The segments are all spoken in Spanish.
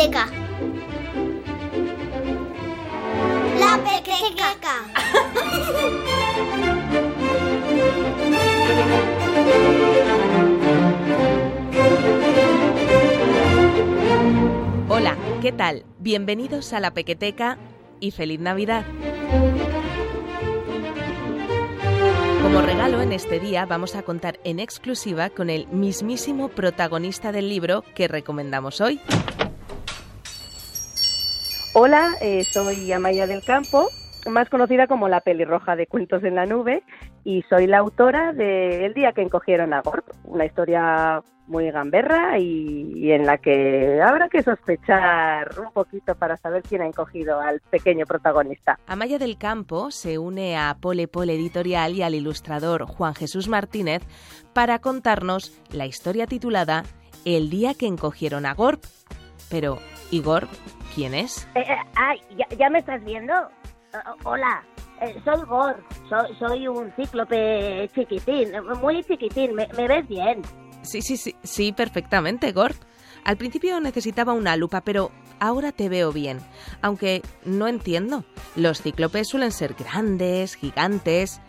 La pequeteca. Hola, ¿qué tal? Bienvenidos a la Pequeteca y feliz Navidad. Como regalo en este día vamos a contar en exclusiva con el mismísimo protagonista del libro que recomendamos hoy. Hola, eh, soy Amaya del Campo, más conocida como la pelirroja de Cuentos en la Nube, y soy la autora de El día que encogieron a Gorp, una historia muy gamberra y, y en la que habrá que sospechar un poquito para saber quién ha encogido al pequeño protagonista. Amaya del Campo se une a Pole Pole Editorial y al ilustrador Juan Jesús Martínez para contarnos la historia titulada El día que encogieron a Gorp. Pero, ¿y Gorp quién es? Eh, eh, ay, ¿ya, ya me estás viendo? Eh, hola, eh, soy Gor, soy, soy un cíclope chiquitín, muy chiquitín, ¿me, me ves bien? Sí, sí, sí, sí, perfectamente, Gorp. Al principio necesitaba una lupa, pero ahora te veo bien. Aunque no entiendo. Los cíclopes suelen ser grandes, gigantes.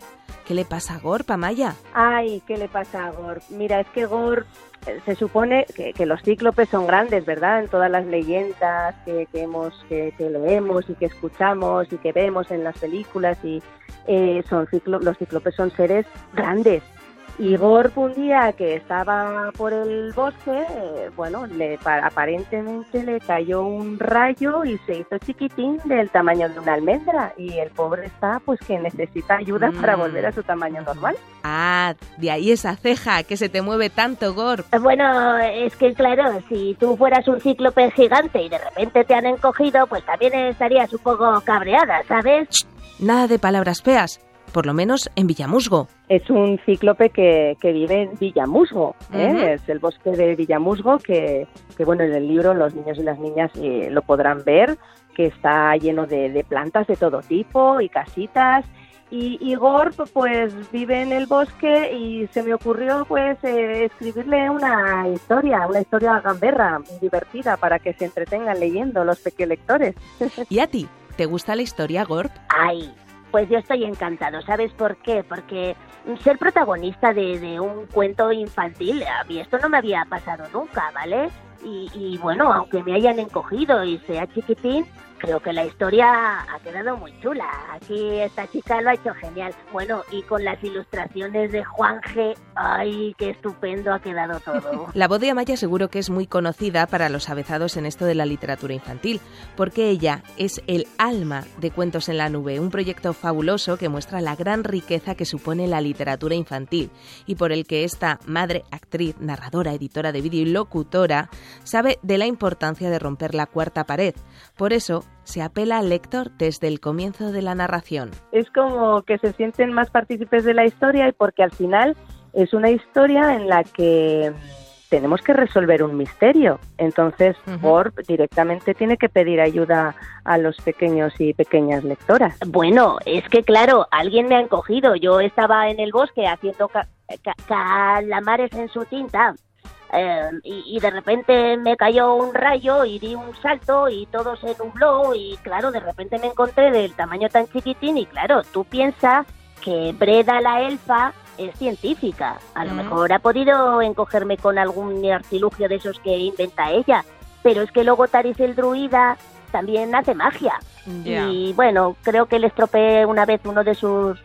¿Qué le pasa a Gorp, Amaya? Ay, ¿qué le pasa a Gorp? Mira, es que Gorp eh, se supone que, los cíclopes son grandes, ¿verdad? En todas las leyendas que, que hemos, que, que leemos y que escuchamos y que vemos en las películas y eh, son ciclo- los cíclopes son seres grandes. Y Gorp un día que estaba por el bosque, eh, bueno, le, pa- aparentemente le cayó un rayo y se hizo chiquitín del tamaño de una almendra y el pobre está pues que necesita ayuda para Mm. volver a su tamaño normal. Ah, de ahí esa ceja que se te mueve tanto, Gorp. Eh, Bueno, es que claro, si tú fueras un cíclope gigante y de repente te han encogido, pues también estarías un poco cabreada, ¿sabes? Nada de palabras feas, por lo menos en Villamusgo. Es un cíclope que, que vive en Villamusgo, ¿eh? Es el bosque de Villamusgo que, que, bueno, en el libro los niños y las niñas eh, lo podrán ver, que está lleno de, de plantas de todo tipo y casitas. Y, Gorp pues vive en el bosque y se me ocurrió pues eh, escribirle una historia, una historia gamberra, divertida para que se entretengan leyendo los pequeños lectores. ¿Y a ti? ¿Te gusta la historia, Gorp? Ay, pues yo estoy encantado, ¿sabes por qué? Porque ser protagonista de, de un cuento infantil, a mí esto no me había pasado nunca, ¿vale? Y, y bueno, aunque me hayan encogido y sea chiquitín, creo que la historia ha quedado muy chula. Aquí esta chica lo ha hecho genial. Bueno, y con las ilustraciones de Juan G, ay, qué estupendo ha quedado todo. La voz de Amaya seguro que es muy conocida para los avezados en esto de la literatura infantil, porque ella es el alma de Cuentos en la Nube, un proyecto fabuloso que muestra la gran riqueza que supone la literatura infantil y por el que esta madre, actriz, narradora, editora de vídeo y locutora sabe de la importancia de romper la cuarta pared. Por eso se apela al lector desde el comienzo de la narración. es como que se sienten más partícipes de la historia y porque al final es una historia en la que tenemos que resolver un misterio. Entonces, Ujú. Gorp directamente tiene que pedir ayuda a los pequeños y pequeñas lectoras. Bueno, es que claro, alguien me ha encogido. Yo estaba en el bosque haciendo ca- ca- calamares en su tinta. Eh, y, y de repente me cayó un rayo y di un salto y todo se nubló y claro, de repente me encontré del tamaño tan chiquitín y claro, tú piensas que Breda la elfa es científica. A lo Mm. mejor ha podido encogerme con algún artilugio de esos que inventa ella. Pero es que luego Taris el druida también hace magia. Y bueno, creo que le estropeé una vez uno de sus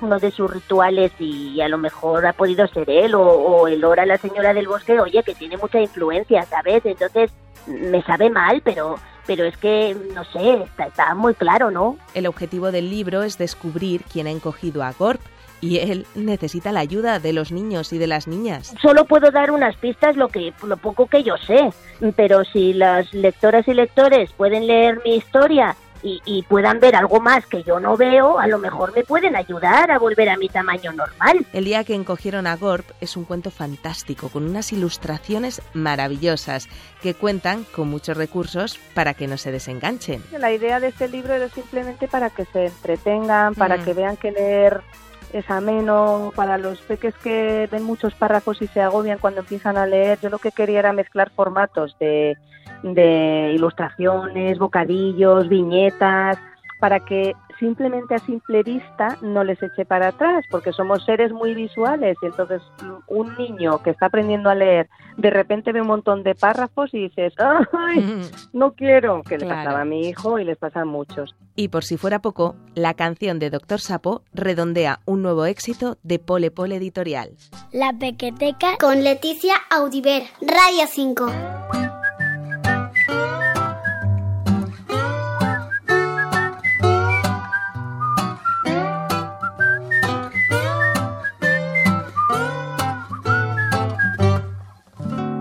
uno de sus rituales y a lo mejor ha podido ser él o, o el hora la señora del bosque, oye, que tiene mucha influencia, ¿sabes? Entonces me sabe mal, pero pero es que no sé, está, está muy claro, ¿no? El objetivo del libro es descubrir quién ha encogido a Gorp y él necesita la ayuda de los niños y de las niñas. Solo puedo dar unas pistas lo que lo poco que yo sé, pero si las lectoras y lectores pueden leer mi historia y, y puedan ver algo más que yo no veo, a lo mejor me pueden ayudar a volver a mi tamaño normal. El día que encogieron a Gorp es un cuento fantástico con unas ilustraciones maravillosas que cuentan con muchos recursos para que no se desenganchen. La idea de este libro era simplemente para que se entretengan, para Mm. que vean que leer es ameno, para los peques que ven muchos párrafos y se agobian cuando empiezan a leer. Yo lo que quería era mezclar formatos de, de ilustraciones, bocadillos, viñetas, para que simplemente a simple vista no les eche para atrás, porque somos seres muy visuales y entonces mm, un niño que está aprendiendo a leer de repente ve un montón de párrafos y dices, ¡ay! No quiero, que le pasaba a mi hijo y les pasa a muchos. Y por si fuera poco, la canción de Doctor Sapo redondea un nuevo éxito de Pole Pole Editorial. La Pequeteca con Leticia Audiver, Radio 5.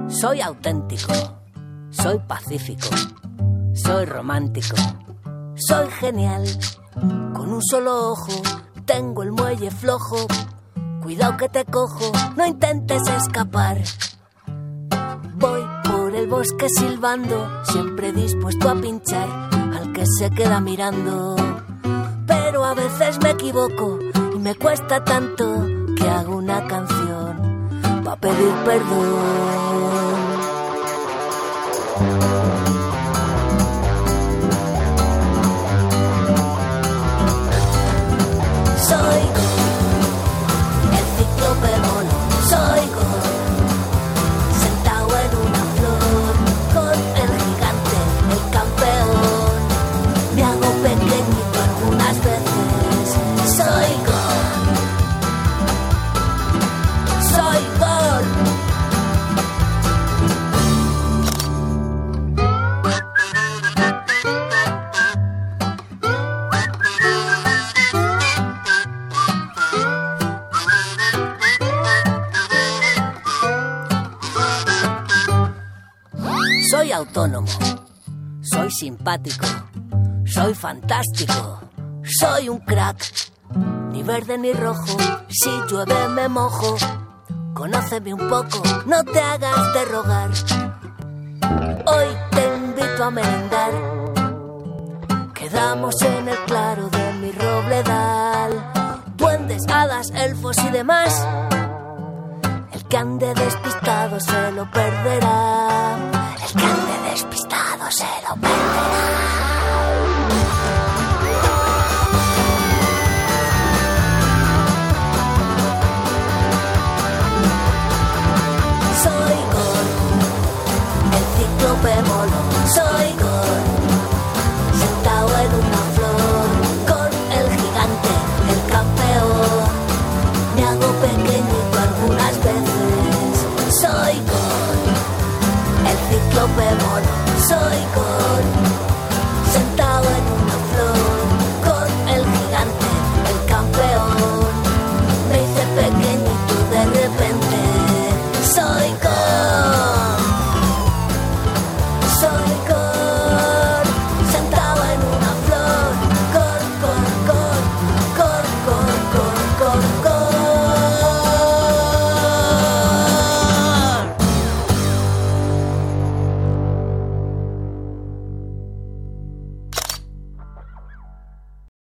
Soy auténtico, soy pacífico, soy romántico, soy genial. Con un solo ojo tengo el muelle flojo. Cuidado que te cojo, no intentes escapar. Voy por el bosque silbando, siempre dispuesto a pinchar al que se queda mirando. Pero a veces me equivoco y me cuesta tanto que hago una canción para pedir perdón. Autónomo. Soy simpático. Soy fantástico. Soy un crack. Ni verde ni rojo. Si llueve me mojo. Conóceme un poco. No te hagas de rogar. Hoy te invito a merendar. Quedamos en el claro de mi robledal. Duendes, hadas, elfos y demás. El que ande despistado se lo perderá. Mono. Soy